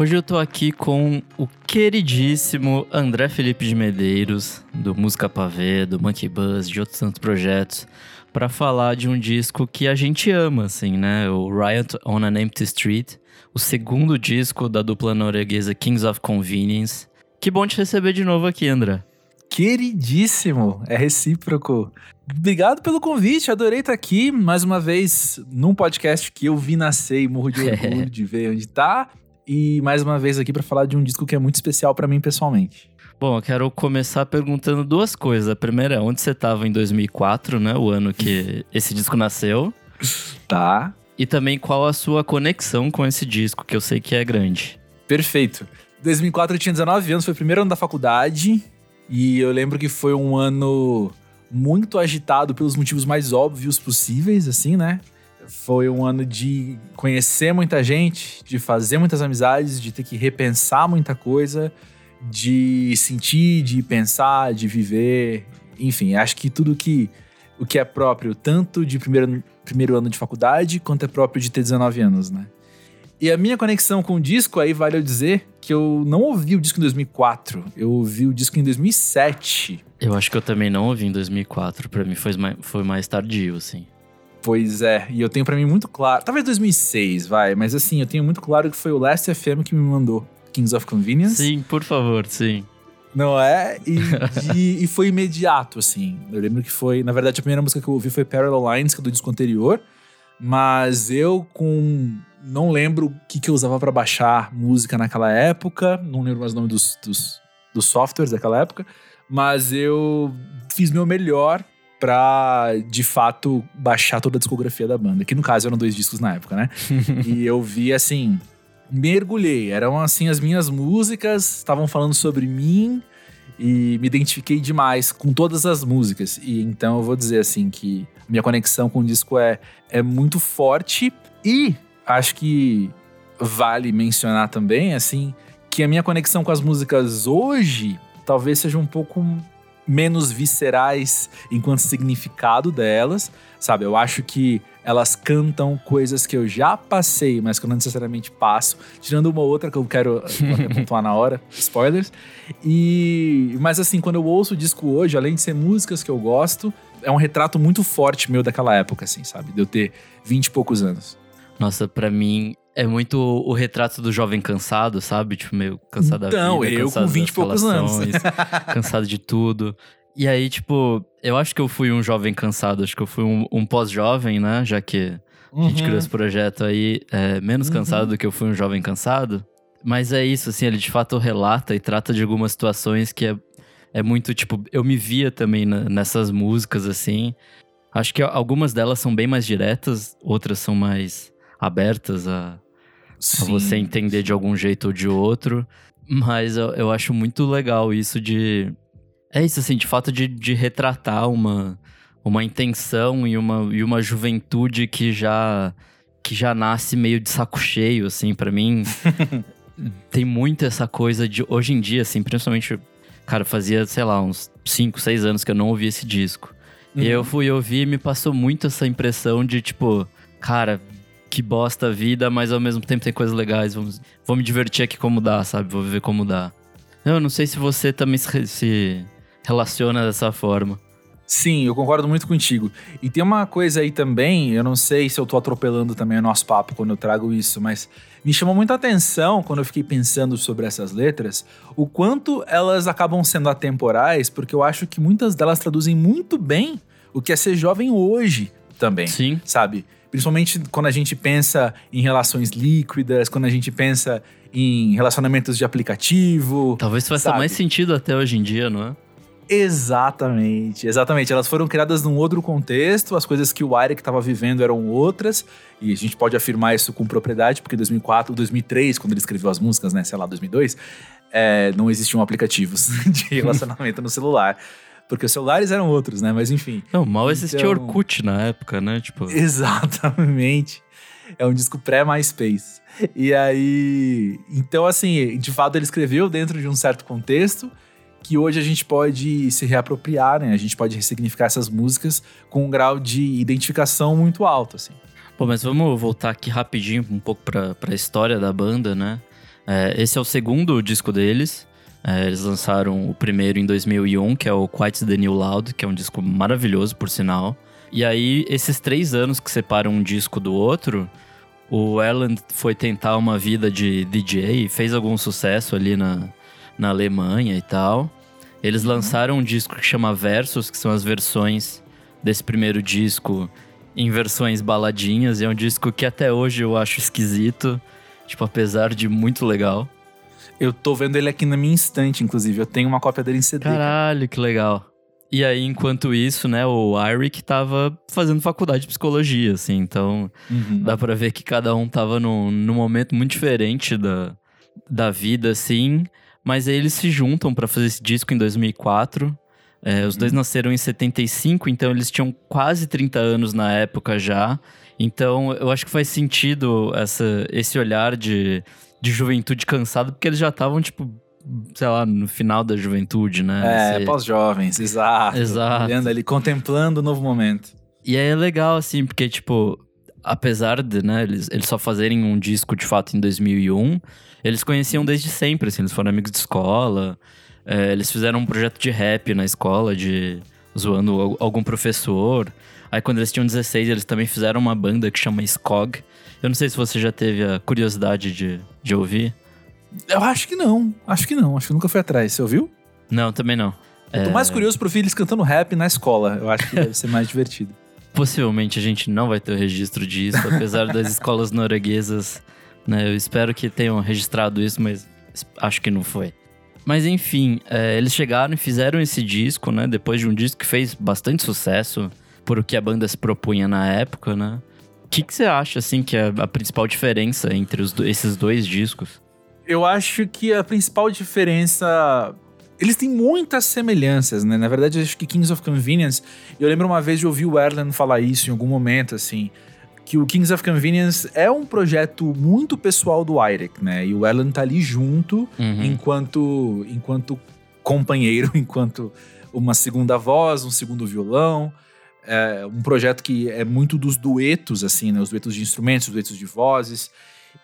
Hoje eu tô aqui com o queridíssimo André Felipe de Medeiros, do Música Pavê, do Monkey Buzz, de outros tantos projetos, para falar de um disco que a gente ama, assim, né? O Riot on an Empty Street, o segundo disco da dupla norueguesa Kings of Convenience. Que bom te receber de novo aqui, André. Queridíssimo, é recíproco. Obrigado pelo convite, adorei estar aqui mais uma vez num podcast que eu vi nascer e morro de orgulho de ver onde tá e mais uma vez aqui para falar de um disco que é muito especial para mim pessoalmente. Bom, eu quero começar perguntando duas coisas. A primeira é onde você estava em 2004, né? O ano que esse disco nasceu. Tá. E também qual a sua conexão com esse disco, que eu sei que é grande. Perfeito. 2004 eu tinha 19 anos, foi o primeiro ano da faculdade. E eu lembro que foi um ano muito agitado pelos motivos mais óbvios possíveis, assim, né? Foi um ano de conhecer muita gente, de fazer muitas amizades, de ter que repensar muita coisa, de sentir, de pensar, de viver. Enfim, acho que tudo que o que é próprio tanto de primeiro, primeiro ano de faculdade quanto é próprio de ter 19 anos, né? E a minha conexão com o disco, aí vale eu dizer que eu não ouvi o disco em 2004, eu ouvi o disco em 2007. Eu acho que eu também não ouvi em 2004, para mim foi mais, foi mais tardio, assim. Pois é, e eu tenho para mim muito claro, talvez 2006, vai, mas assim, eu tenho muito claro que foi o Last FM que me mandou Kings of Convenience. Sim, por favor, sim. Não é? E, de, e foi imediato, assim. Eu lembro que foi, na verdade, a primeira música que eu ouvi foi Parallel Lines, que é do disco anterior, mas eu com não lembro o que, que eu usava para baixar música naquela época, não lembro mais o nome dos, dos, dos softwares daquela época, mas eu fiz meu melhor pra, de fato, baixar toda a discografia da banda. Que no caso eram dois discos na época, né? e eu vi assim, mergulhei. Eram assim as minhas músicas, estavam falando sobre mim e me identifiquei demais com todas as músicas. E então eu vou dizer assim que minha conexão com o disco é, é muito forte e acho que vale mencionar também assim que a minha conexão com as músicas hoje talvez seja um pouco menos viscerais enquanto significado delas, sabe? Eu acho que elas cantam coisas que eu já passei, mas que eu não necessariamente passo, tirando uma outra que eu quero pontuar na hora, spoilers. E mas assim, quando eu ouço o disco hoje, além de ser músicas que eu gosto, é um retrato muito forte meu daquela época, assim, sabe? De eu ter 20 e poucos anos. Nossa, para mim é muito o retrato do jovem cansado, sabe? Tipo, meio cansado então, da vida. Então, eu com 20 e poucos anos. cansado de tudo. E aí, tipo, eu acho que eu fui um jovem cansado. Acho que eu fui um, um pós-jovem, né? Já que uhum. a gente criou uhum. esse projeto aí, é, menos uhum. cansado do que eu fui um jovem cansado. Mas é isso, assim, ele de fato relata e trata de algumas situações que é, é muito, tipo, eu me via também na, nessas músicas, assim. Acho que algumas delas são bem mais diretas, outras são mais abertas a, a você entender de algum jeito ou de outro. Mas eu, eu acho muito legal isso de. É isso, assim, de fato de, de retratar uma, uma intenção e uma, e uma juventude que já que já nasce meio de saco cheio, assim, para mim. tem muito essa coisa de hoje em dia, assim, principalmente, cara, fazia, sei lá, uns 5, 6 anos que eu não ouvia esse disco. Uhum. E eu fui ouvir e me passou muito essa impressão de, tipo, cara, que bosta a vida, mas ao mesmo tempo tem coisas legais. Vamos, vou me divertir aqui como dá, sabe? Vou viver como dá. Eu não sei se você também se, se relaciona dessa forma. Sim, eu concordo muito contigo. E tem uma coisa aí também, eu não sei se eu tô atropelando também o nosso papo quando eu trago isso, mas me chamou muita atenção quando eu fiquei pensando sobre essas letras, o quanto elas acabam sendo atemporais, porque eu acho que muitas delas traduzem muito bem o que é ser jovem hoje também. Sim. Sabe? Principalmente quando a gente pensa em relações líquidas, quando a gente pensa em relacionamentos de aplicativo. Talvez faça sabe? mais sentido até hoje em dia, não é? Exatamente, exatamente. Elas foram criadas num outro contexto, as coisas que o Eric estava vivendo eram outras, e a gente pode afirmar isso com propriedade, porque em 2004, 2003, quando ele escreveu as músicas, né, sei lá, 2002, é, não existiam aplicativos de relacionamento no celular. Porque os celulares eram outros, né? Mas enfim. Não, mal existia então... Orkut na época, né? Tipo... Exatamente. É um disco pré-MySpace. E aí. Então, assim, de fato, ele escreveu dentro de um certo contexto que hoje a gente pode se reapropriar, né? A gente pode ressignificar essas músicas com um grau de identificação muito alto, assim. Pô, mas vamos voltar aqui rapidinho um pouco pra, pra história da banda, né? É, esse é o segundo disco deles. É, eles lançaram o primeiro em 2001, que é o Quite the New Loud, que é um disco maravilhoso, por sinal. E aí, esses três anos que separam um disco do outro, o Erland foi tentar uma vida de DJ, fez algum sucesso ali na, na Alemanha e tal. Eles uhum. lançaram um disco que chama Versus, que são as versões desse primeiro disco em versões baladinhas. E é um disco que até hoje eu acho esquisito, tipo, apesar de muito legal. Eu tô vendo ele aqui na minha estante, inclusive. Eu tenho uma cópia dele em CD. Caralho, que legal. E aí, enquanto isso, né, o Eric tava fazendo faculdade de psicologia, assim. Então, uhum. dá pra ver que cada um tava num, num momento muito diferente da, da vida, assim. Mas aí eles se juntam para fazer esse disco em 2004. É, os dois uhum. nasceram em 75, então eles tinham quase 30 anos na época já. Então, eu acho que faz sentido essa, esse olhar de de juventude cansado, porque eles já estavam, tipo, sei lá, no final da juventude, né? É, Você... pós-jovens, exato. Exato. Olhando ali, contemplando o novo momento. E aí é legal, assim, porque, tipo, apesar de, né, eles, eles só fazerem um disco de fato em 2001, eles conheciam desde sempre, assim, eles foram amigos de escola, é, eles fizeram um projeto de rap na escola, de zoando algum professor. Aí quando eles tinham 16, eles também fizeram uma banda que chama Skog, eu não sei se você já teve a curiosidade de, de ouvir. Eu acho que não. Acho que não. Acho que nunca fui atrás. Você ouviu? Não, também não. Eu tô é... mais curioso pro filho eles cantando rap na escola. Eu acho que deve ser mais divertido. Possivelmente a gente não vai ter o registro disso, apesar das escolas norueguesas. Né, eu espero que tenham registrado isso, mas acho que não foi. Mas enfim, é, eles chegaram e fizeram esse disco, né? Depois de um disco que fez bastante sucesso por o que a banda se propunha na época, né? que, que você acha, assim, que é a principal diferença entre os, esses dois discos? Eu acho que a principal diferença eles têm muitas semelhanças, né? Na verdade, eu acho que Kings of Convenience. Eu lembro uma vez de ouvir o Erlen falar isso em algum momento, assim. Que o Kings of Convenience é um projeto muito pessoal do Irek, né? E o Erlen tá ali junto, uhum. enquanto, enquanto companheiro, enquanto uma segunda voz, um segundo violão é um projeto que é muito dos duetos, assim, né? Os duetos de instrumentos, os duetos de vozes.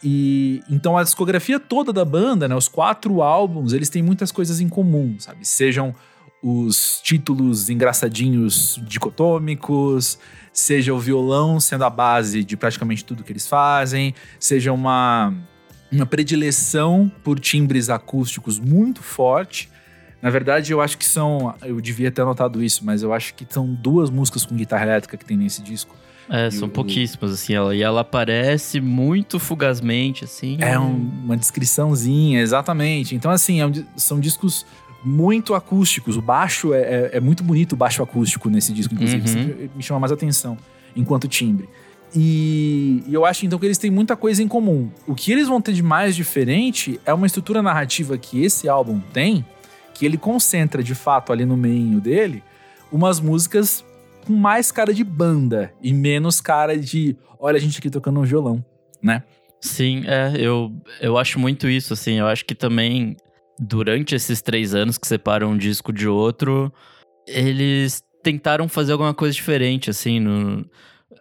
E então a discografia toda da banda, né? Os quatro álbuns, eles têm muitas coisas em comum, sabe? Sejam os títulos engraçadinhos dicotômicos, seja o violão sendo a base de praticamente tudo que eles fazem, seja uma, uma predileção por timbres acústicos muito forte na verdade, eu acho que são. Eu devia ter anotado isso, mas eu acho que são duas músicas com guitarra elétrica que tem nesse disco. É, são pouquíssimas, assim, ela, e ela aparece muito fugazmente, assim. É um, uma descriçãozinha, exatamente. Então, assim, é um, são discos muito acústicos. O baixo é, é, é, muito bonito, o baixo acústico nesse disco, inclusive. Uhum. me chama mais atenção enquanto timbre. E, e, eu acho então que eles têm muita coisa em comum. O que eles vão ter de mais diferente é uma estrutura narrativa que esse álbum tem, que ele concentra de fato ali no meio dele umas músicas com mais cara de banda e menos cara de olha a gente aqui tocando um violão, né? Sim, é, eu, eu acho muito isso, assim, eu acho que também durante esses três anos que separam um disco de outro, eles tentaram fazer alguma coisa diferente, assim, no,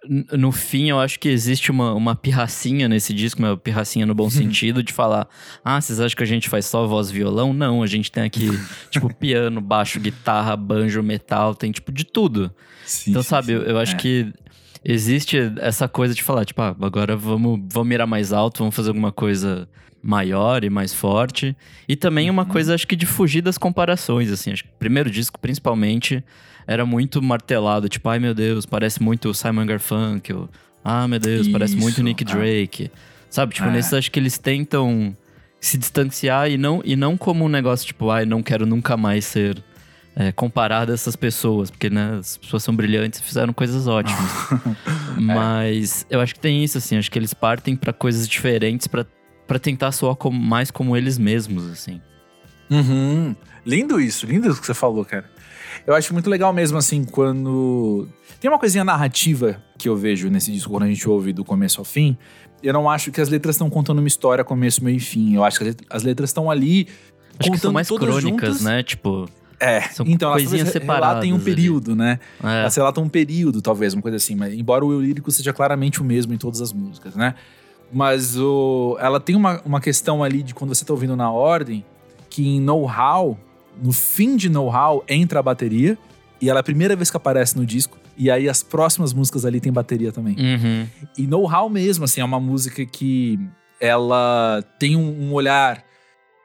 no fim, eu acho que existe uma, uma pirracinha nesse disco, uma pirracinha no bom sentido, de falar: ah, vocês acham que a gente faz só voz violão? Não, a gente tem aqui, tipo, piano, baixo, guitarra, banjo, metal, tem tipo de tudo. Sim, então, sabe, eu, eu, acho é. que existe essa coisa de falar, tipo, ah, agora vamos, vamos mirar mais alto, vamos fazer alguma coisa maior e mais forte. E também uma uhum. coisa, acho que de fugir das comparações, assim. Acho que primeiro disco, principalmente era muito martelado, tipo, ai meu Deus, parece muito Simon Garfunkel. Ah, meu Deus, Isso, parece muito Nick é. Drake. Sabe, tipo, é. nesses acho que eles tentam se distanciar e não, e não como um negócio tipo, ai, não quero nunca mais ser é, comparado a essas pessoas, porque né, as pessoas são brilhantes e fizeram coisas ótimas. é. Mas eu acho que tem isso, assim, acho que eles partem para coisas diferentes para tentar soar como, mais como eles mesmos, assim. Uhum. Lindo isso, lindo isso que você falou, cara. Eu acho muito legal mesmo, assim, quando. Tem uma coisinha narrativa que eu vejo nesse disco quando a gente ouve do começo ao fim. Eu não acho que as letras estão contando uma história começo, meio e fim. Eu acho que as letras estão ali. Acho que são mais crônicas, juntas. né? Tipo. É, são então coisinhas elas relatam um período, ali. né? É. Elas relatam um período, talvez, uma coisa assim. Mas embora o eu lírico seja claramente o mesmo em todas as músicas, né? Mas o, ela tem uma, uma questão ali de quando você tá ouvindo na ordem, que em know-how, no fim de know-how, entra a bateria. E ela é a primeira vez que aparece no disco. E aí as próximas músicas ali tem bateria também. Uhum. E know-how mesmo, assim, é uma música que ela tem um, um olhar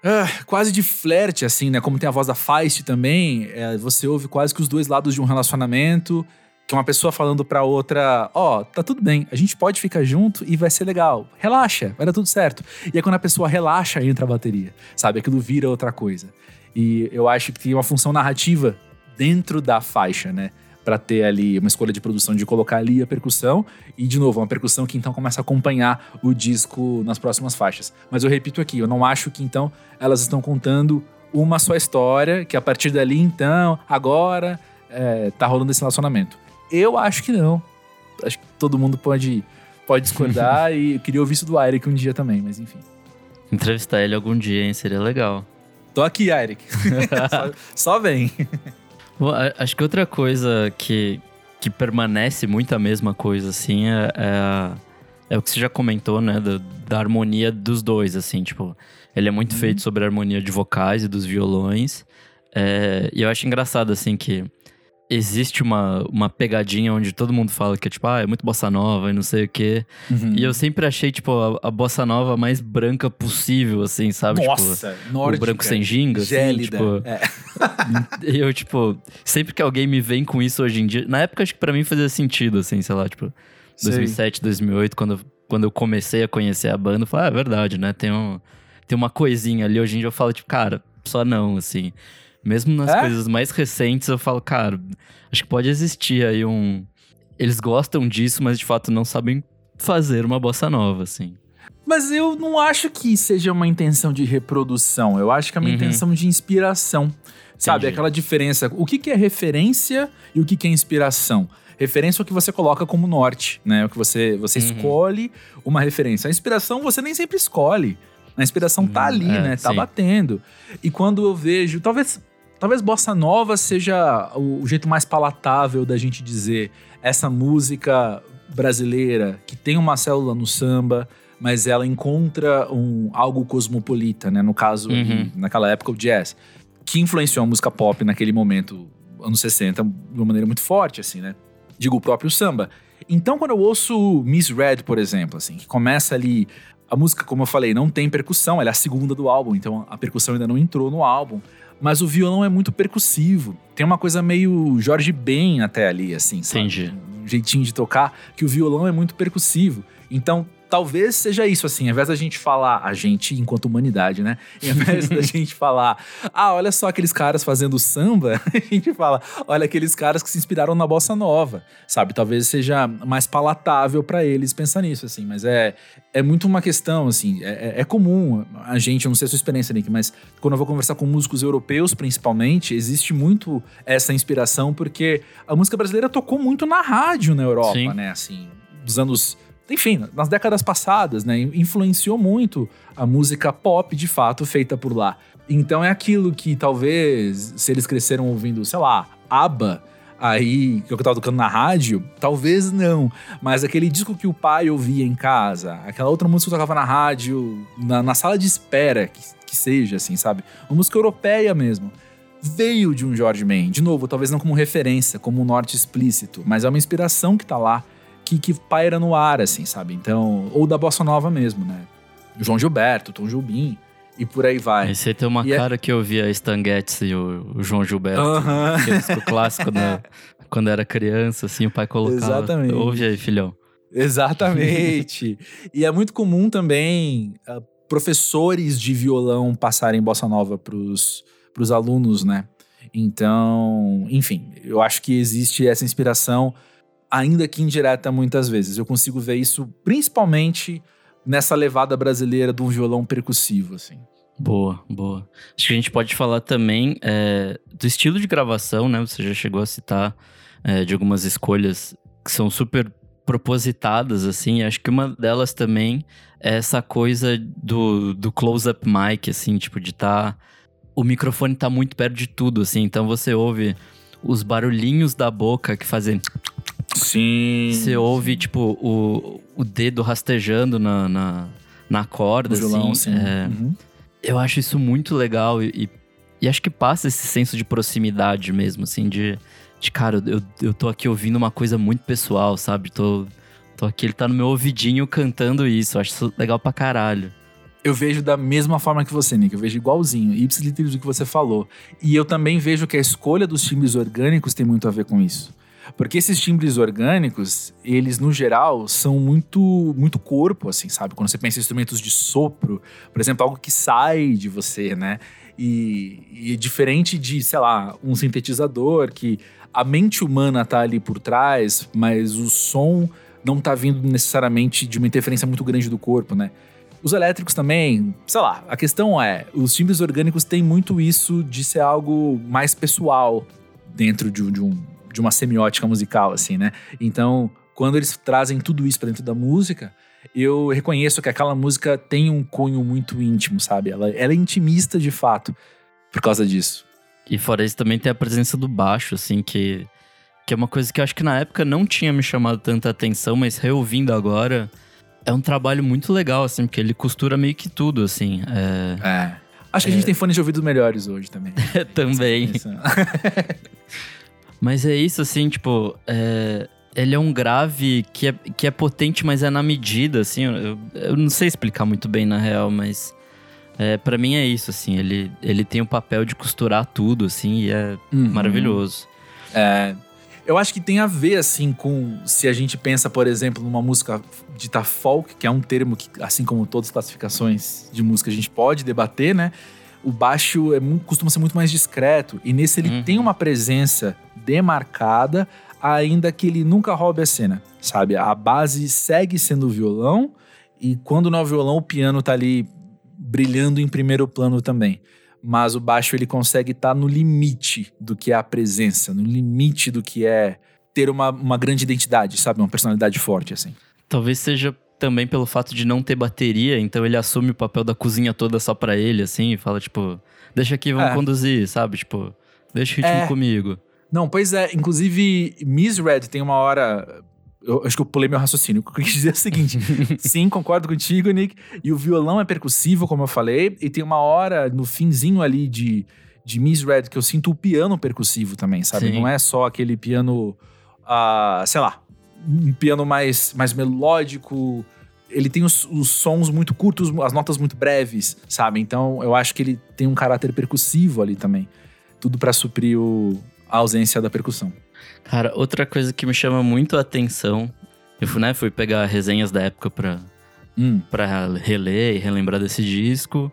ah, quase de flerte, assim, né? Como tem a voz da Feist também, é, você ouve quase que os dois lados de um relacionamento, que uma pessoa falando pra outra, ó, oh, tá tudo bem, a gente pode ficar junto e vai ser legal. Relaxa, vai dar tudo certo. E aí quando a pessoa relaxa, entra a bateria, sabe? Aquilo vira outra coisa. E eu acho que tem uma função narrativa dentro da faixa, né? Para ter ali uma escolha de produção de colocar ali a percussão e de novo uma percussão que então começa a acompanhar o disco nas próximas faixas. Mas eu repito aqui, eu não acho que então elas estão contando uma só história que a partir dali então agora é, tá rolando esse relacionamento. Eu acho que não. Acho que todo mundo pode pode discordar e eu queria ouvir isso do Eric um dia também, mas enfim. Entrevistar ele algum dia, hein? Seria legal. Tô aqui, Eric. só, só vem. Bom, acho que outra coisa que, que permanece muito a mesma coisa, assim, é, é, é o que você já comentou, né? Da, da, harmonia dos dois, assim, tipo... Ele é muito uhum. feito sobre a harmonia de vocais e dos violões. É, e eu acho engraçado, assim, que existe uma, uma pegadinha onde todo mundo fala que é tipo, ah, é muito bossa nova e não sei o quê. Uhum. E eu sempre achei, tipo, a, a, bossa nova mais branca possível, assim, sabe? Tipo, Nossa, tipo, nórdica, o branco sem ginga, assim, gélida. Assim, tipo, é. eu, tipo, sempre que alguém me vem com isso hoje em dia, na época acho que pra mim fazia sentido, assim, sei lá, tipo, 2007, sei. 2008, quando, quando eu comecei a conhecer a banda, eu falei, ah, é verdade, né? Tem, um, tem uma coisinha ali. Hoje em dia eu falo, tipo, cara, só não, assim. Mesmo nas é? coisas mais recentes, eu falo, cara, acho que pode existir aí um. Eles gostam disso, mas de fato não sabem fazer uma bossa nova, assim. Mas eu não acho que seja uma intenção de reprodução. Eu acho que é uma uhum. intenção de inspiração. Sabe? Entendi. Aquela diferença. O que, que é referência e o que, que é inspiração? Referência é o que você coloca como norte, né? O que você, você uhum. escolhe uma referência. A inspiração você nem sempre escolhe. A inspiração tá ali, é, né? Tá sim. batendo. E quando eu vejo. Talvez Talvez bossa nova seja o jeito mais palatável da gente dizer essa música brasileira que tem uma célula no samba, mas ela encontra um algo cosmopolita, né? No caso, uhum. naquela época o jazz, que influenciou a música pop naquele momento, anos 60, de uma maneira muito forte, assim, né? Digo, o próprio samba. Então, quando eu ouço Miss Red, por exemplo, assim, que começa ali a música, como eu falei, não tem percussão, ela é a segunda do álbum, então a percussão ainda não entrou no álbum mas o violão é muito percussivo. Tem uma coisa meio Jorge Ben até ali, assim, sabe? Entendi. Um jeitinho de tocar, que o violão é muito percussivo. Então, talvez seja isso, assim, ao invés da gente falar, a gente enquanto humanidade, né? Ao invés da gente falar, ah, olha só aqueles caras fazendo samba, a gente fala, olha aqueles caras que se inspiraram na bossa nova, sabe? Talvez seja mais palatável para eles pensar nisso, assim, mas é, é muito uma questão, assim, é, é, é comum a gente, eu não sei a sua experiência, Nick, mas quando eu vou conversar com músicos europeus, principalmente, existe muito essa inspiração, porque a música brasileira tocou muito na rádio na Europa, Sim. né? Assim, dos anos enfim, nas décadas passadas, né? Influenciou muito a música pop, de fato, feita por lá. Então é aquilo que talvez, se eles cresceram ouvindo, sei lá, ABBA, aí, que eu tava tocando na rádio, talvez não. Mas aquele disco que o pai ouvia em casa, aquela outra música que eu tocava na rádio, na, na sala de espera, que, que seja, assim, sabe? Uma música europeia mesmo veio de um George Ben. De novo, talvez não como referência, como um norte explícito, mas é uma inspiração que tá lá que, que paira no ar, assim, sabe? Então, ou da bossa nova mesmo, né? João Gilberto, Tom Jobim e por aí vai. Esse aí tem uma e é cara é... que eu via Stan Getz e o, o João Gilberto. Uh -huh. Aquele disco clássico da, quando era criança, assim, o pai colocava. Exatamente. Ouve aí, filhão. Exatamente. e é muito comum também uh, professores de violão passarem bossa nova pros, pros alunos, né? Então, enfim, eu acho que existe essa inspiração ainda que indireta muitas vezes. Eu consigo ver isso principalmente nessa levada brasileira de um violão percussivo, assim. Boa, boa. Acho que a gente pode falar também é, do estilo de gravação, né? Você já chegou a citar é, de algumas escolhas que são super propositadas, assim. Acho que uma delas também é essa coisa do, do close-up mic, assim, tipo, de estar. Tá, o microfone tá muito perto de tudo, assim. Então você ouve os barulhinhos da boca que fazem Sim. Você ouve, tipo, o, o dedo rastejando na, na, na corda, O violão, assim. sim. é. Uhum. Eu acho isso muito legal e, e, acho que passa esse senso de proximidade mesmo, assim, de, de cara, eu, eu tô aqui ouvindo uma coisa muito pessoal, sabe? Tô, tô aqui, ele tá no meu ouvidinho cantando isso. Eu acho isso legal pra caralho. Eu vejo da mesma forma que você, Nick. Eu vejo igualzinho, ipsis literis do que você falou. E eu também vejo que a escolha dos timbres orgânicos tem muito a ver com isso. Porque esses timbres orgânicos, eles no geral são muito muito corpo, assim, sabe? Quando você pensa em instrumentos de sopro, por exemplo, algo que sai de você, né? E, e diferente de, sei lá, um sintetizador que a mente humana tá ali por trás, mas o som não tá vindo necessariamente de uma interferência muito grande do corpo, né? Os elétricos também, sei lá, a questão é, os timbres orgânicos têm muito isso de ser algo mais pessoal dentro de, de um, de uma semiótica musical, assim, né? Então, quando eles trazem tudo isso pra dentro da música, eu reconheço que aquela música tem um cunho muito íntimo, sabe? Ela, ela é intimista de fato por causa disso. E fora isso também tem a presença do baixo, assim, que, que é uma coisa que eu acho que na época não tinha me chamado tanta atenção, mas reouvindo agora, é um trabalho muito legal, assim, porque ele costura meio que tudo, assim. É, É. Acho que a gente tem fones de ouvido melhores hoje também. também. Mas é isso, assim, tipo, é, ele é um grave que é, que é potente, mas é na medida, assim. Eu, eu não sei explicar muito bem, na real, mas é, para mim é isso, assim. Ele, ele tem o papel de costurar tudo, assim, e é Uhum. maravilhoso. É, eu acho que tem a ver, assim, com se a gente pensa, por exemplo, numa música dita folk, que é um termo que, assim como todas as classificações de música, a gente pode debater, né? O baixo é muito- costuma ser muito mais discreto. E nesse ele Uhum. tem uma presença demarcada, ainda que ele nunca roube a cena, sabe? A base segue sendo o violão, e quando não é o violão, o piano tá ali brilhando em primeiro plano também mas o baixo ele consegue estar no limite do que é a presença, no limite do que é ter uma, uma grande identidade, sabe? Uma personalidade forte, assim. Talvez seja também pelo fato de não ter bateria, então ele assume o papel da cozinha toda só pra ele, assim, e fala, tipo, deixa aqui, vamos É. conduzir, sabe? Tipo, deixa o ritmo É. comigo. Não, pois é. Inclusive, Miss Red tem uma hora. Eu acho que eu pulei meu raciocínio. O que eu quis dizer é o seguinte: sim, concordo contigo, Nick. E o violão é percussivo, como eu falei. E tem uma hora no finzinho ali de, de Miss Red que eu sinto o piano percussivo também, sabe? Sim. Não é só aquele piano, ah, sei lá, um piano mais, mais melódico. Ele tem os, os sons muito curtos, as notas muito breves, sabe? Então eu acho que ele tem um caráter percussivo ali também. Tudo pra suprir o, a ausência da percussão. Cara, outra coisa que me chama muito a atenção, eu fui, né, fui pegar resenhas da época pra, Hum. pra reler e relembrar desse disco.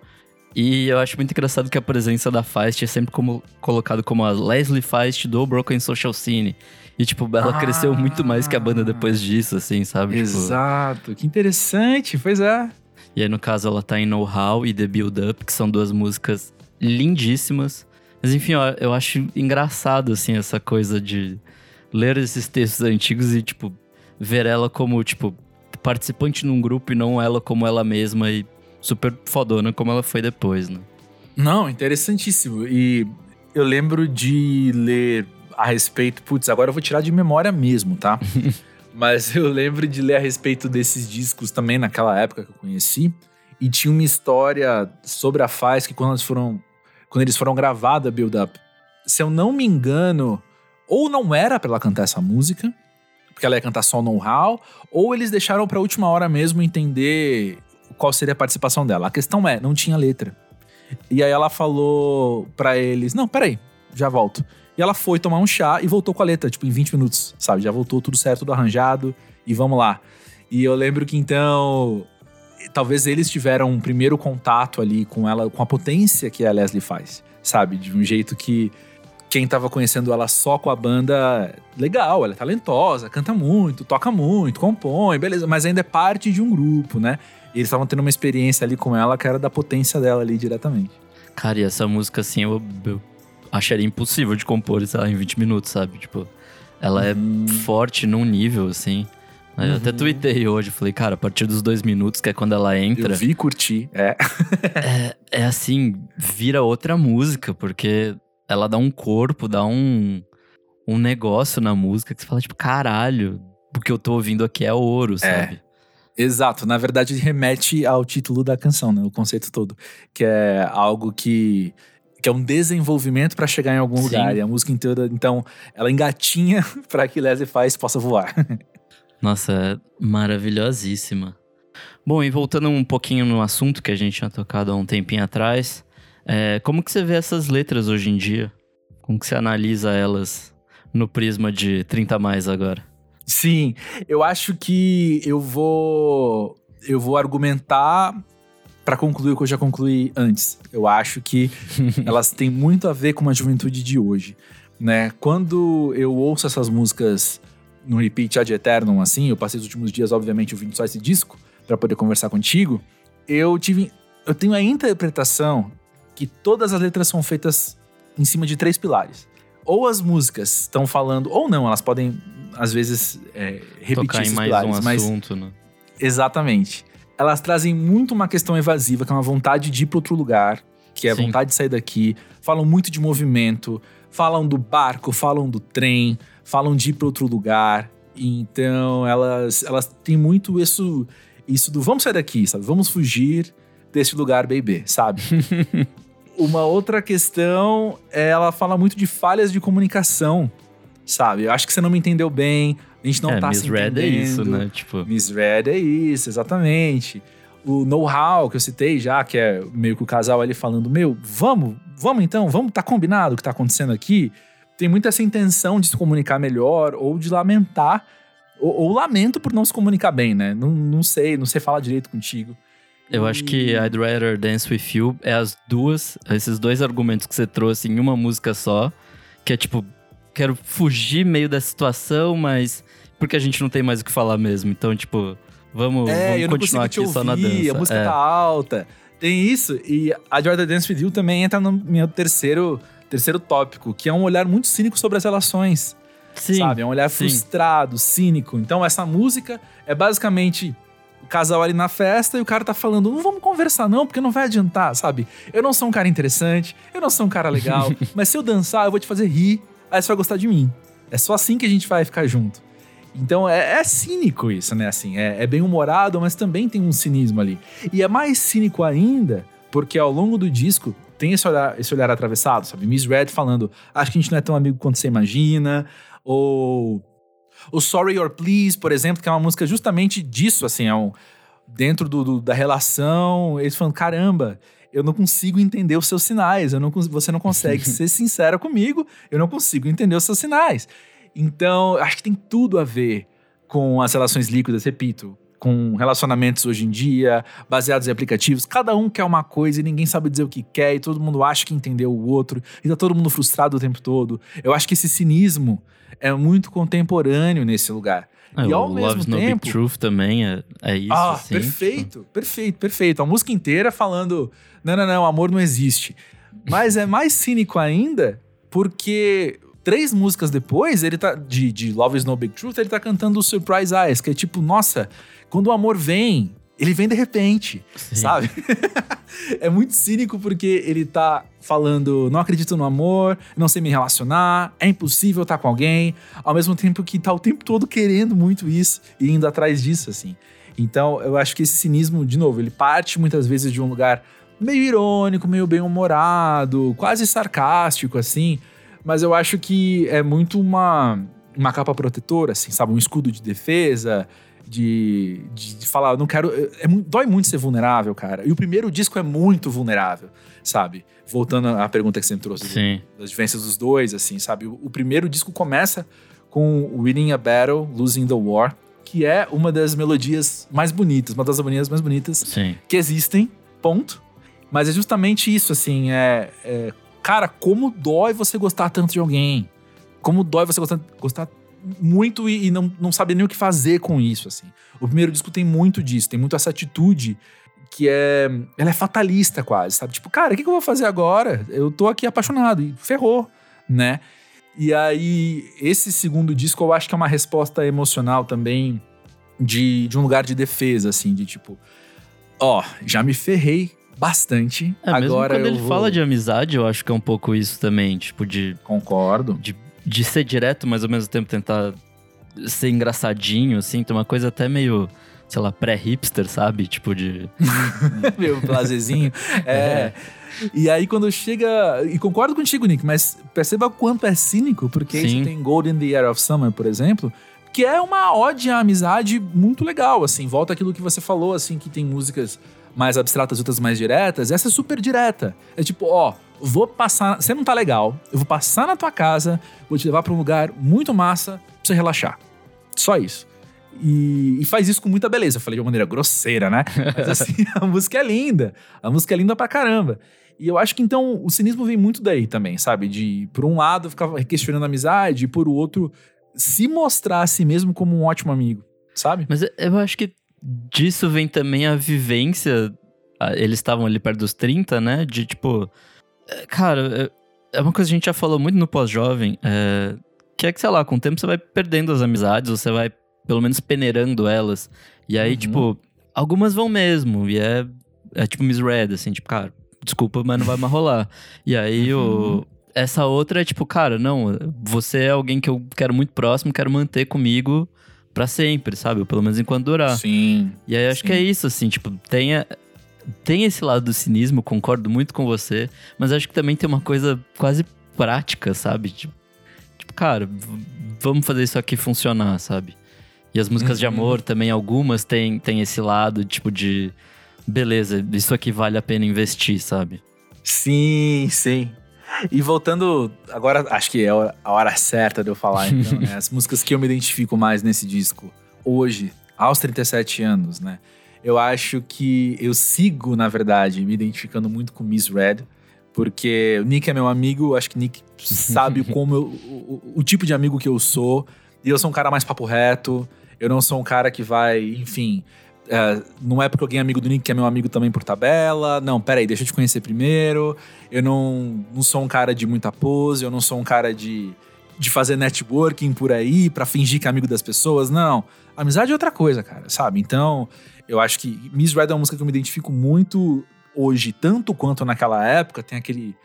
E eu acho muito engraçado que a presença da Feist é sempre como, colocado como a Leslie Feist do Broken Social Scene. E, tipo, ela Ah. cresceu muito mais que a banda depois disso, assim, sabe? Tipo, Exato, que interessante, pois é. E aí, no caso, ela tá em Know How e The Build Up, que são duas músicas lindíssimas. Mas enfim, eu, eu acho engraçado, assim, essa coisa de ler esses textos antigos e, tipo, ver ela como, tipo, participante num grupo e não ela como ela mesma e super fodona como ela foi depois, né? Não, interessantíssimo. E eu lembro de ler a respeito, putz, agora eu vou tirar de memória mesmo, tá? Mas eu lembro de ler a respeito desses discos também naquela época que eu conheci. E tinha uma história sobre a Faz que quando eles foram, quando eles foram gravados a Build Up, se eu não me engano, ou não era pra ela cantar essa música, porque ela ia cantar só know-how, ou eles deixaram pra última hora mesmo entender qual seria a participação dela. A questão é, não tinha letra. E aí ela falou pra eles: Não, peraí, já volto. E ela foi tomar um chá e voltou com a letra, tipo, em 20 minutos, sabe? Já voltou tudo certo, tudo arranjado, e vamos lá. E eu lembro que então. Talvez eles tiveram um primeiro contato ali com ela, com a potência que a Leslie faz, sabe? De um jeito que quem tava conhecendo ela só com a banda, legal, ela é talentosa, canta muito, toca muito, compõe, beleza, mas ainda é parte de um grupo, né? E eles estavam tendo uma experiência ali com ela que era da potência dela ali diretamente. Cara, e essa música, assim, eu, eu acharia impossível de compor, sei lá, em 20 minutos, sabe? Tipo, ela é forte num nível, assim. Eu até Uhum. tuitei hoje, falei, cara, a partir dos dois minutos, que é quando ela entra, Eu vi e curti, é. é, é assim, vira outra música, porque ela dá um corpo, dá um, um negócio na música que você fala, tipo, caralho, o que eu tô ouvindo aqui é ouro, sabe? Exato, na verdade remete ao título da canção, né? O conceito todo, que é algo que que é um desenvolvimento para chegar em algum Sim. lugar. E a música inteira, então, ela engatinha para que Leslie Faz possa voar. Nossa, é maravilhosíssima. Bom, e voltando um pouquinho no assunto que a gente tinha tocado há um tempinho atrás, é, como que você vê essas letras hoje em dia? Como que você analisa elas no prisma de 30 mais agora? Sim, eu acho que eu vou eu vou argumentar para concluir o que eu já concluí antes. Eu acho que elas têm muito a ver com a juventude de hoje, né? Quando eu ouço essas músicas no repeat ad eternum assim, eu passei os últimos dias obviamente ouvindo só esse disco para poder conversar contigo, eu tive eu tenho a interpretação que todas as letras são feitas em cima de três pilares. Ou as músicas estão falando, ou não, elas podem às vezes, é, repetir Tocar em mais pilares, um assunto, né? Exatamente. Elas trazem muito uma questão evasiva, que é uma vontade de ir para outro lugar, que é a Sim. vontade de sair daqui. Falam muito de movimento, falam do barco, falam do trem, falam de ir para outro lugar. Então, elas, elas têm muito isso, isso do vamos sair daqui, sabe? Vamos fugir desse lugar, baby, sabe? Uma outra questão é ela fala muito de falhas de comunicação sabe? Eu acho que você não me entendeu bem, a gente não é, tá se entendendo. é isso, né? Tipo... Misread é isso, exatamente. O know-how que eu citei já, que é meio que o casal ali falando, meu, vamos, vamos então, vamos, tá combinado o que tá acontecendo aqui? Tem muita essa intenção de se comunicar melhor ou de lamentar, ou, ou lamento por não se comunicar bem, né? Não, não sei, não sei falar direito contigo. Eu acho que I'd Rather Dance With You é as duas, esses dois argumentos que você trouxe em uma música só, que é tipo, quero fugir meio da situação, mas porque a gente não tem mais o que falar mesmo. Então, tipo, vamos, é, vamos continuar aqui ouvir, só na dança. A música é. tá alta. Tem isso. E a Jordan Dance With You também entra no meu terceiro, terceiro tópico, que é um olhar muito cínico sobre as relações. Sim, sabe? É um olhar sim. frustrado, cínico. Então, essa música é basicamente o casal ali na festa e o cara tá falando: não vamos conversar, não, porque não vai adiantar, sabe? Eu não sou um cara interessante, eu não sou um cara legal, mas se eu dançar, eu vou te fazer rir aí você vai gostar de mim. É só assim que a gente vai ficar junto. Então é, é cínico isso, né? Assim, é, é bem humorado, mas também tem um cinismo ali. E é mais cínico ainda, porque ao longo do disco tem esse olhar, esse olhar atravessado, sabe? Miss Red falando, acho que a gente não é tão amigo quanto você imagina, ou o Sorry or Please, por exemplo, que é uma música justamente disso, assim, é um, dentro do, do, da relação, eles falando, caramba, eu não consigo entender os seus sinais, eu não, você não consegue ser sincera comigo, eu não consigo entender os seus sinais. Então, acho que tem tudo a ver com as relações líquidas, repito, com relacionamentos hoje em dia, baseados em aplicativos. Cada um quer uma coisa e ninguém sabe dizer o que quer, e todo mundo acha que entendeu o outro, e tá todo mundo frustrado o tempo todo. Eu acho que esse cinismo é muito contemporâneo nesse lugar. É, e ao o mesmo Love's tempo, No Big Truth também é, é isso. Ah, assim, perfeito, tipo... perfeito, perfeito. A música inteira falando: não, não, não, amor não existe. Mas é mais cínico ainda, porque três músicas depois, ele tá. De, de Love is No Big Truth, ele tá cantando Surprise Eyes, que é tipo, nossa, quando o amor vem, ele vem de repente, Sim. sabe? é muito cínico porque ele tá falando, não acredito no amor, não sei me relacionar, é impossível estar com alguém, ao mesmo tempo que tá o tempo todo querendo muito isso e indo atrás disso, assim. Então, eu acho que esse cinismo, de novo, ele parte muitas vezes de um lugar meio irônico, meio bem-humorado, quase sarcástico, assim, mas eu acho que é muito uma, uma capa protetora, assim, sabe? Um escudo de defesa, de, de, de falar, eu não quero. É, é, dói muito ser vulnerável, cara. E o primeiro disco é muito vulnerável, sabe? Voltando à pergunta que você me trouxe Sim. das diferenças dos dois, assim, sabe? O, o, primeiro disco começa com Winning a Battle, Losing the War, que é uma das melodias mais bonitas, uma das harmonias mais bonitas Sim. que existem, ponto. Mas é justamente isso, assim, é, é, Cara, como dói você gostar tanto de alguém. Como dói você gostar, gostar muito e, e, não, não saber nem o que fazer com isso, assim. O primeiro disco tem muito disso, tem muito essa atitude que é. Ela é fatalista quase, sabe? Tipo, cara, o que, que eu vou fazer agora? Eu tô aqui apaixonado e ferrou, né? E aí, esse segundo disco eu acho que é uma resposta emocional também de, de um lugar de defesa, assim, de tipo, ó, já me ferrei bastante. É, agora mesmo quando ele vou... fala de amizade, eu acho que é um pouco isso também, tipo, de. Concordo. De de ser direto, mas ao mesmo tempo tentar ser engraçadinho, assim, tem uma coisa até meio, sei lá, pré-hipster, sabe? Tipo de. Meu prazerzinho. É. é. E aí, quando chega. E concordo contigo, Nick, mas perceba quanto é cínico, porque Sim. tem Gold in the Air of Summer, por exemplo, que é uma ode à amizade muito legal, assim. Volta aquilo que você falou, assim, que tem músicas mais abstratas, outras mais diretas. Essa é super direta. É tipo, ó, vou passar. Você não tá legal, eu vou passar na tua casa, vou te levar para um lugar muito massa pra você relaxar. Só isso. E, e, faz isso com muita beleza. Eu falei de uma maneira grosseira, né? Mas assim, a música é linda. A música é linda pra caramba. E eu acho que então o cinismo vem muito daí também, sabe? De, por um lado, ficar questionando a amizade, e por outro, se mostrar a si mesmo como um ótimo amigo, sabe? Mas eu acho que disso vem também a vivência. Eles estavam ali perto dos 30, né? De tipo. É, cara, é, é uma coisa que a gente já falou muito no pós-jovem. É, que é que, sei lá, com o tempo você vai perdendo as amizades, você vai pelo menos peneirando elas. E aí, uhum. tipo, algumas vão mesmo. E é, é tipo misread, assim, tipo, cara, desculpa, mas não vai mais rolar. E aí uhum. o, essa outra é tipo, cara, não, você é alguém que eu quero muito próximo, quero manter comigo para sempre, sabe? Ou pelo menos enquanto durar. Sim. E aí acho sim. que é isso, assim, tipo, tenha. Tem esse lado do cinismo, concordo muito com você, mas acho que também tem uma coisa quase prática, sabe? Tipo, tipo cara, vamos fazer isso aqui funcionar, sabe? E as músicas uhum. de amor também, algumas têm, têm esse lado, tipo, de beleza, isso aqui vale a pena investir, sabe? Sim, sim. E voltando, agora acho que é a hora certa de eu falar, então, né? As músicas que eu me identifico mais nesse disco, hoje, aos 37 anos, né? Eu acho que eu sigo, na verdade, me identificando muito com Miss Red, porque o Nick é meu amigo, acho que Nick sabe como eu, o, o, tipo de amigo que eu sou, e eu sou um cara mais papo reto, eu não sou um cara que vai, enfim, é, não é porque alguém é amigo do Nick que é meu amigo também por tabela. Não, peraí, deixa eu te conhecer primeiro. Eu não, não sou um cara de muita pose, eu não sou um cara de, de fazer networking por aí para fingir que é amigo das pessoas. Não. Amizade é outra coisa, cara, sabe? Então, eu acho que Miss Red é uma música que eu me identifico muito hoje, tanto quanto naquela época. Tem aquele,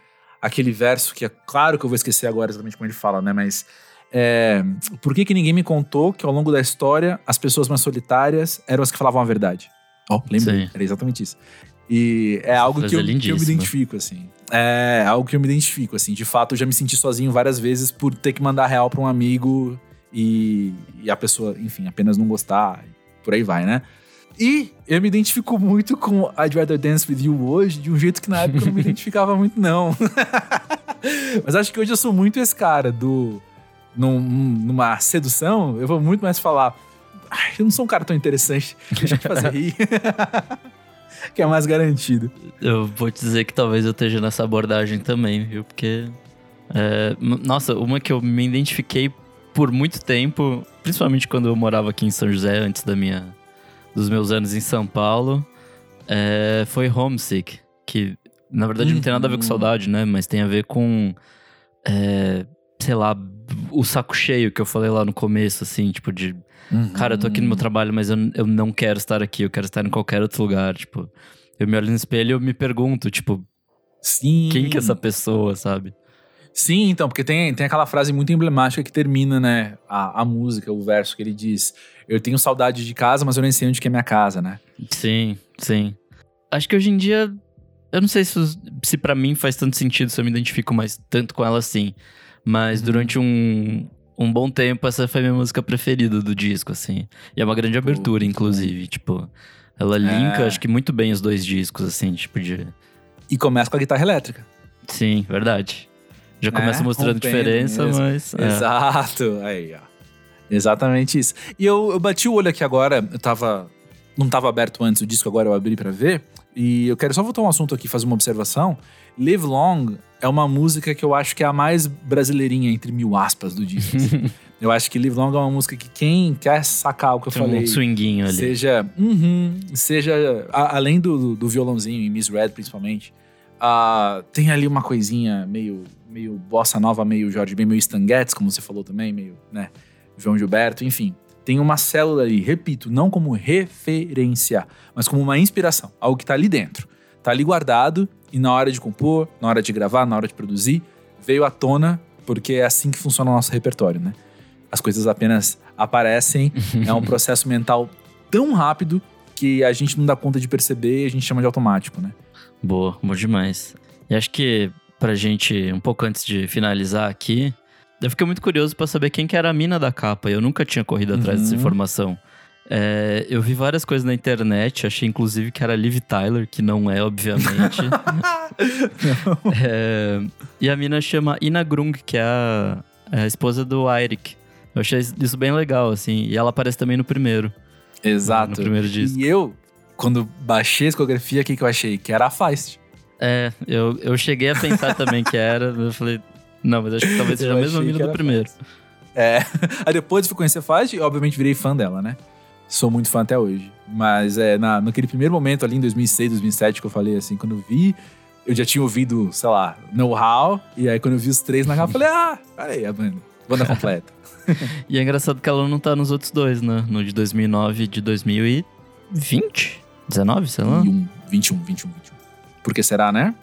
aquele verso que é claro que eu vou esquecer agora exatamente como ele fala, né? Mas é, por que, que ninguém me contou que ao longo da história as pessoas mais solitárias eram as que falavam a verdade? Ó, oh, lembrei, era exatamente isso. E é algo que eu, que eu, me identifico, assim. É algo que eu me identifico, assim. De fato, eu já me senti sozinho várias vezes por ter que mandar real pra um amigo e, e a pessoa, enfim, apenas não gostar. Por aí vai, né? E eu me identifico muito com I'd Rather Dance With You hoje, de um jeito que na época eu não me identificava muito, não. Mas acho que hoje eu sou muito esse cara do num, numa sedução, eu vou muito mais falar. eu não sou um cara tão interessante, deixa eu te fazer rir. que é mais garantido. Eu vou te dizer que talvez eu esteja nessa abordagem também, viu? Porque. É, nossa, uma que eu me identifiquei por muito tempo, principalmente quando eu morava aqui em São José, antes da minha, dos meus anos em São Paulo, é, foi Homesick. Que na verdade não tem nada a ver com uhum. saudade, né? Mas tem a ver com. É, sei lá, o saco cheio que eu falei lá no começo, assim, tipo, de. Uhum. Cara, eu tô aqui no meu trabalho, mas eu, eu não quero estar aqui, eu quero estar em qualquer outro lugar. Tipo, eu me olho no espelho e eu me pergunto, tipo. Sim. Quem que é essa pessoa, sabe? Sim, então, porque tem, tem aquela frase muito emblemática que termina, né, a, a música, o verso que ele diz: Eu tenho saudade de casa, mas eu nem sei onde que é minha casa, né? Sim, sim. Acho que hoje em dia, eu não sei se, se para mim faz tanto sentido, se eu me identifico mais tanto com ela assim. Mas uhum. durante um, um bom tempo, essa foi a minha música preferida do disco, assim. E é uma grande abertura, inclusive. Tipo, ela linka, é. acho que muito bem os dois discos, assim, tipo de. E começa com a guitarra elétrica. Sim, verdade. Já é, começa é, mostrando diferença, mesmo. mas. É. Exato. Aí, ó. Exatamente isso. E eu, eu bati o olho aqui agora, eu tava. Não tava aberto antes o disco, agora eu abri para ver. E eu quero só voltar um assunto aqui, fazer uma observação. Live Long é uma música que eu acho que é a mais brasileirinha, entre mil aspas, do disco. Assim. eu acho que Live Long é uma música que quem quer sacar o que eu Tem falei. um swinguinho ali. Seja. Uhum, seja. A, além do, do violãozinho, em Miss Red principalmente. Uh, tem ali uma coisinha meio, meio bossa nova, meio Jorge Ben, meio Stan Getz, como você falou também, meio, né? João Gilberto, enfim. Tem uma célula ali, repito, não como referência, mas como uma inspiração, algo que tá ali dentro. Tá ali guardado e na hora de compor, na hora de gravar, na hora de produzir, veio à tona porque é assim que funciona o nosso repertório, né? As coisas apenas aparecem, é um processo mental tão rápido que a gente não dá conta de perceber e a gente chama de automático, né? Boa, bom demais. E acho que pra gente, um pouco antes de finalizar aqui, eu fiquei muito curioso para saber quem que era a mina da capa. Eu nunca tinha corrido atrás uhum. dessa informação. É, eu vi várias coisas na internet, achei inclusive que era Liv Tyler, que não é, obviamente. é, e a mina chama Ina Grung, que é a, é a, esposa do Eirik. Eu achei isso bem legal, assim. E ela aparece também no primeiro. Exato. No primeiro disco. E eu, quando baixei a discografia, o que, que eu achei? Que era a Feist. É, eu, eu cheguei a pensar também que era, eu falei, não, mas acho que talvez seja a mesma mina do primeiro. É. Aí depois fui conhecer a Feist e, obviamente, virei fã dela, né? Sou muito fã até hoje. Mas é, na, naquele primeiro momento ali, em 2006, 2007, que eu falei assim, quando eu vi, eu já tinha ouvido, sei lá, Know-How. E aí, quando eu vi os três na capa, eu falei, ah, peraí, a banda. Banda completa. e é engraçado que ela não tá nos outros dois, né? No de 2009 e de 2020? 19, sei lá? 21, 21, 21, 21. Porque será, né?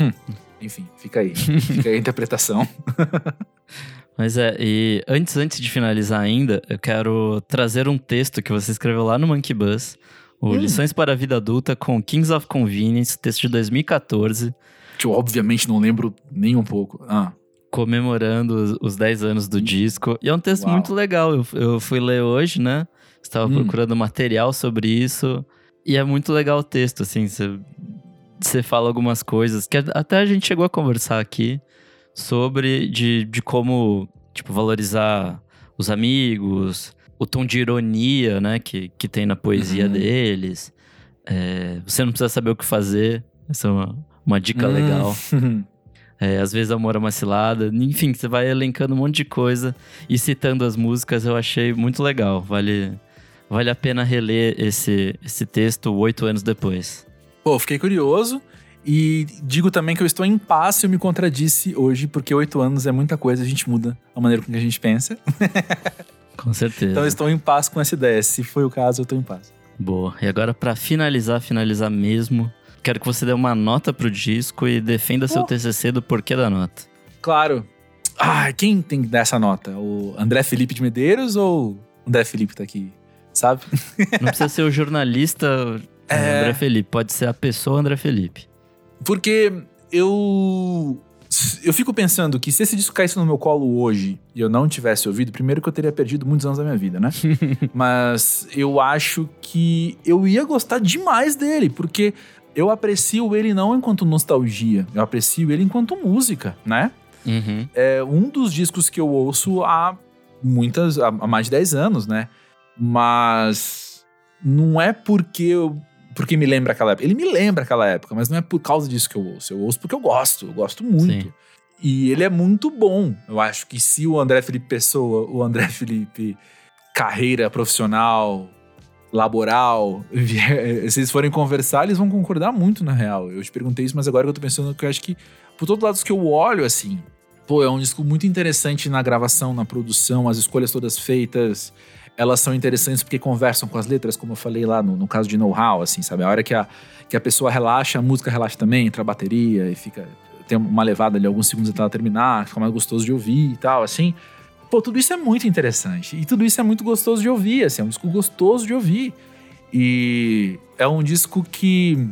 Hum. Enfim, fica aí. fica aí a interpretação. Mas é, e antes, antes de finalizar ainda, eu quero trazer um texto que você escreveu lá no Monkey Bus, o hum. Lições para a Vida Adulta com Kings of Convenience, texto de 2014. Que eu obviamente não lembro nem um pouco. Ah. Comemorando os 10 anos do disco. E é um texto Uau. muito legal. Eu, eu fui ler hoje, né? Estava hum. procurando material sobre isso. E é muito legal o texto, assim. Você fala algumas coisas que até a gente chegou a conversar aqui sobre de, de como, tipo, valorizar os amigos, o tom de ironia, né, que, que tem na poesia uhum. deles. É, você não precisa saber o que fazer. Essa é uma, uma dica uhum. legal. É, às vezes amor é uma cilada. Enfim, você vai elencando um monte de coisa e citando as músicas, eu achei muito legal. Vale, vale a pena reler esse, esse texto oito anos depois. Pô, fiquei curioso. E digo também que eu estou em paz se eu me contradisse hoje, porque oito anos é muita coisa, a gente muda a maneira com que a gente pensa. com certeza. Então eu estou em paz com essa ideia. Se foi o caso, eu estou em paz. Boa. E agora, para finalizar, finalizar mesmo, quero que você dê uma nota pro disco e defenda oh. seu TCC do porquê da nota. Claro. Ah, quem tem que dar essa nota? O André Felipe de Medeiros ou o André Felipe tá aqui? Sabe? Não precisa ser o jornalista é... André Felipe, pode ser a pessoa André Felipe. Porque eu. Eu fico pensando que se esse disco caísse no meu colo hoje e eu não tivesse ouvido, primeiro que eu teria perdido muitos anos da minha vida, né? Mas eu acho que eu ia gostar demais dele, porque eu aprecio ele não enquanto nostalgia, eu aprecio ele enquanto música, né? Uhum. É um dos discos que eu ouço há muitas, há mais de 10 anos, né? Mas não é porque eu porque me lembra aquela época. Ele me lembra aquela época, mas não é por causa disso que eu ouço. Eu ouço porque eu gosto, eu gosto muito. Sim. E ele é muito bom. Eu acho que se o André Felipe Pessoa, o André Felipe carreira profissional, laboral, se eles forem conversar, eles vão concordar muito na real. Eu te perguntei isso, mas agora eu tô pensando que eu acho que por todos os lados que eu olho assim, pô, é um disco muito interessante na gravação, na produção, as escolhas todas feitas elas são interessantes porque conversam com as letras, como eu falei lá no, no caso de know-how, assim, sabe? A hora que a, que a pessoa relaxa, a música relaxa também, entra a bateria e fica. Tem uma levada ali, alguns segundos até ela terminar, fica mais gostoso de ouvir e tal, assim. Pô, tudo isso é muito interessante. E tudo isso é muito gostoso de ouvir, assim, é um disco gostoso de ouvir. E é um disco que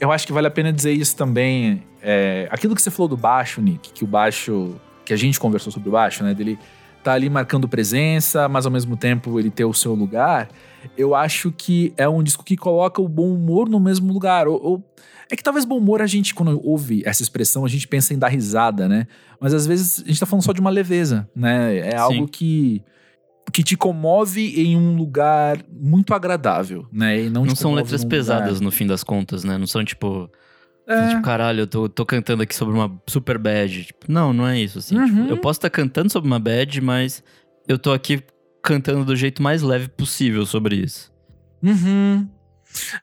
eu acho que vale a pena dizer isso também. É, aquilo que você falou do baixo, Nick, que o baixo. que a gente conversou sobre o baixo, né? Dele tá ali marcando presença, mas ao mesmo tempo ele ter o seu lugar, eu acho que é um disco que coloca o bom humor no mesmo lugar. Ou, ou, é que talvez bom humor a gente, quando ouve essa expressão, a gente pensa em dar risada, né? Mas às vezes a gente tá falando só de uma leveza, né? É Sim. algo que que te comove em um lugar muito agradável, né? E não, não são letras pesadas no fim das contas, né? Não são tipo é. Tipo, caralho, eu tô, tô cantando aqui sobre uma super bad. Tipo, não, não é isso, assim. Uhum. Tipo, eu posso estar tá cantando sobre uma bad, mas eu tô aqui cantando do jeito mais leve possível sobre isso. Uhum.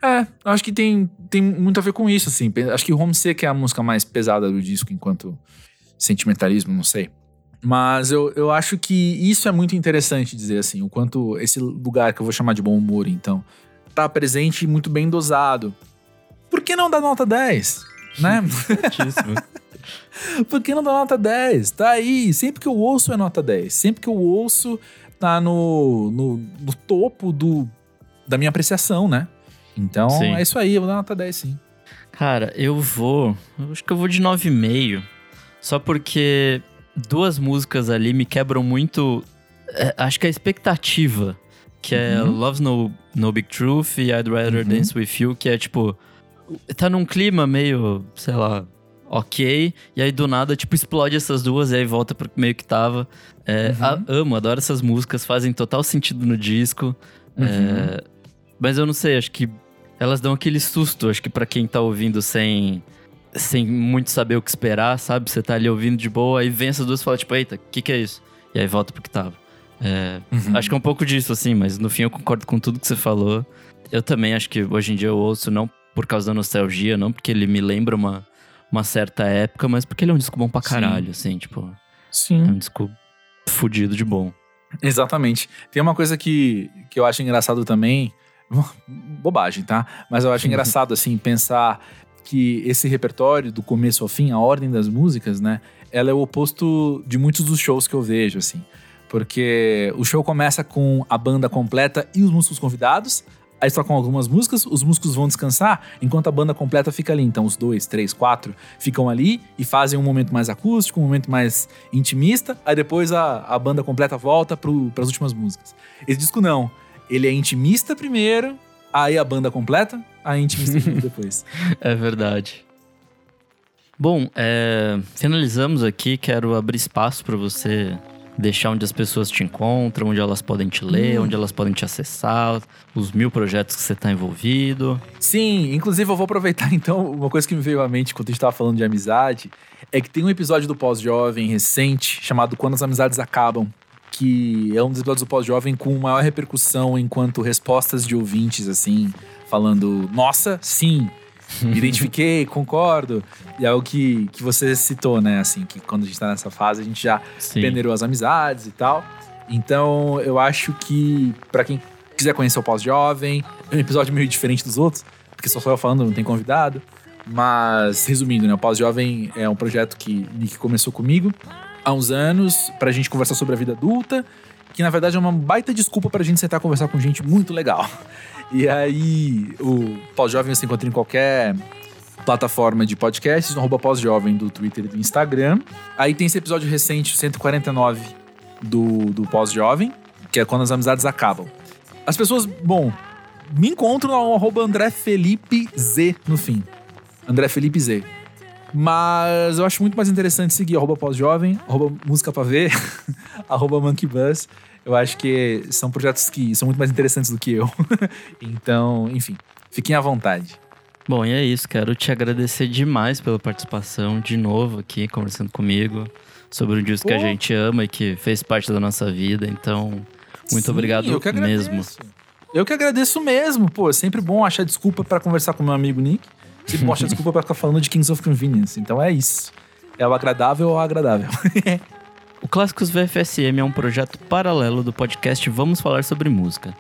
É, acho que tem, tem muito a ver com isso, assim. Acho que Homesick é a música mais pesada do disco, enquanto sentimentalismo, não sei. Mas eu, eu acho que isso é muito interessante dizer, assim, o quanto esse lugar que eu vou chamar de bom humor, então, tá presente e muito bem dosado por que não dar nota 10? Né? Por que não dá nota 10? Tá aí. Sempre que eu ouço é nota 10. Sempre que eu ouço, tá no, no, no topo do, da minha apreciação, né? Então sim. é isso aí, eu vou dar nota 10 sim. Cara, eu vou. Eu acho que eu vou de 9,5. Só porque duas músicas ali me quebram muito. É, acho que a expectativa. Que é uhum. Love's no, no Big Truth e I'd Rather uhum. Dance With You, que é tipo. Tá num clima meio, sei lá, ok. E aí do nada, tipo, explode essas duas e aí volta pro meio que tava. É, uhum. a, amo, adoro essas músicas, fazem total sentido no disco. Uhum. É, mas eu não sei, acho que elas dão aquele susto, acho que para quem tá ouvindo sem sem muito saber o que esperar, sabe? Você tá ali ouvindo de boa, aí vem essas duas e fala, tipo, eita, o que, que é isso? E aí volta pro que tava. É, uhum. Acho que é um pouco disso, assim, mas no fim eu concordo com tudo que você falou. Eu também acho que hoje em dia eu ouço não por causa da nostalgia, não porque ele me lembra uma, uma certa época, mas porque ele é um disco bom pra caralho, Sim. assim, tipo. Sim. É um disco fudido de bom. Exatamente. Tem uma coisa que, que eu acho engraçado também. Bobagem, tá? Mas eu acho engraçado, assim, pensar que esse repertório, do começo ao fim, a ordem das músicas, né? Ela é o oposto de muitos dos shows que eu vejo, assim. Porque o show começa com a banda completa e os músicos convidados. Aí eles tocam algumas músicas, os músicos vão descansar, enquanto a banda completa fica ali. Então, os dois, três, quatro ficam ali e fazem um momento mais acústico, um momento mais intimista. Aí depois a, a banda completa volta para as últimas músicas. Esse disco não. Ele é intimista primeiro, aí a banda completa, a intimista depois. É verdade. Bom, é, finalizamos aqui. Quero abrir espaço para você deixar onde as pessoas te encontram, onde elas podem te ler, hum. onde elas podem te acessar, os mil projetos que você está envolvido. Sim, inclusive eu vou aproveitar então, uma coisa que me veio à mente quando a gente estava falando de amizade, é que tem um episódio do Pós-Jovem recente chamado Quando as Amizades Acabam, que é um dos episódios do Pós-Jovem com maior repercussão enquanto respostas de ouvintes, assim, falando, nossa, sim, identifiquei, concordo. E é o que, que você citou, né? Assim, que quando a gente tá nessa fase, a gente já Sim. peneirou as amizades e tal. Então, eu acho que, para quem quiser conhecer o Pós-Jovem, é um episódio meio diferente dos outros, porque só sou eu falando, não tem convidado. Mas, resumindo, né? O Pós-Jovem é um projeto que Nick começou comigo há uns anos, pra gente conversar sobre a vida adulta, que na verdade é uma baita desculpa pra gente sentar conversar com gente muito legal. E aí, o Pós-Jovem você encontra em qualquer plataforma de podcasts, no pós-jovem do Twitter e do Instagram. Aí tem esse episódio recente, 149, do, do Pós-Jovem, que é quando as amizades acabam. As pessoas, bom, me encontram no arroba André Felipe Z no fim. André Felipe Z. Mas eu acho muito mais interessante seguir arroba pós-jovem, arroba música pra ver, arroba monkey bus. Eu acho que são projetos que são muito mais interessantes do que eu. então, enfim, fiquem à vontade. Bom, e é isso. Quero te agradecer demais pela participação de novo aqui, conversando comigo sobre um disco que a gente ama e que fez parte da nossa vida. Então, muito Sim, obrigado eu que mesmo. Eu que agradeço mesmo. Pô, é sempre bom achar desculpa para conversar com meu amigo Nick. Sempre bom achar desculpa para ficar falando de Kings of Convenience. Então é isso. É o agradável ou agradável. O Clássicos VFSM é um projeto paralelo do podcast Vamos Falar Sobre Música.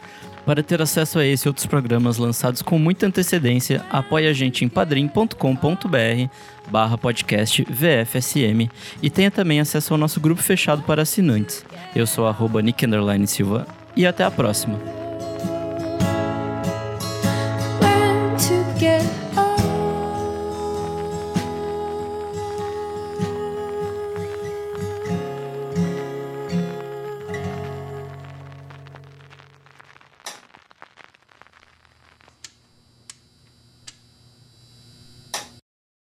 Para ter acesso a esse e outros programas lançados com muita antecedência, apoie a gente em padrim.com.br barra podcast VFSM e tenha também acesso ao nosso grupo fechado para assinantes. Eu sou arroba Nick Silva e até a próxima.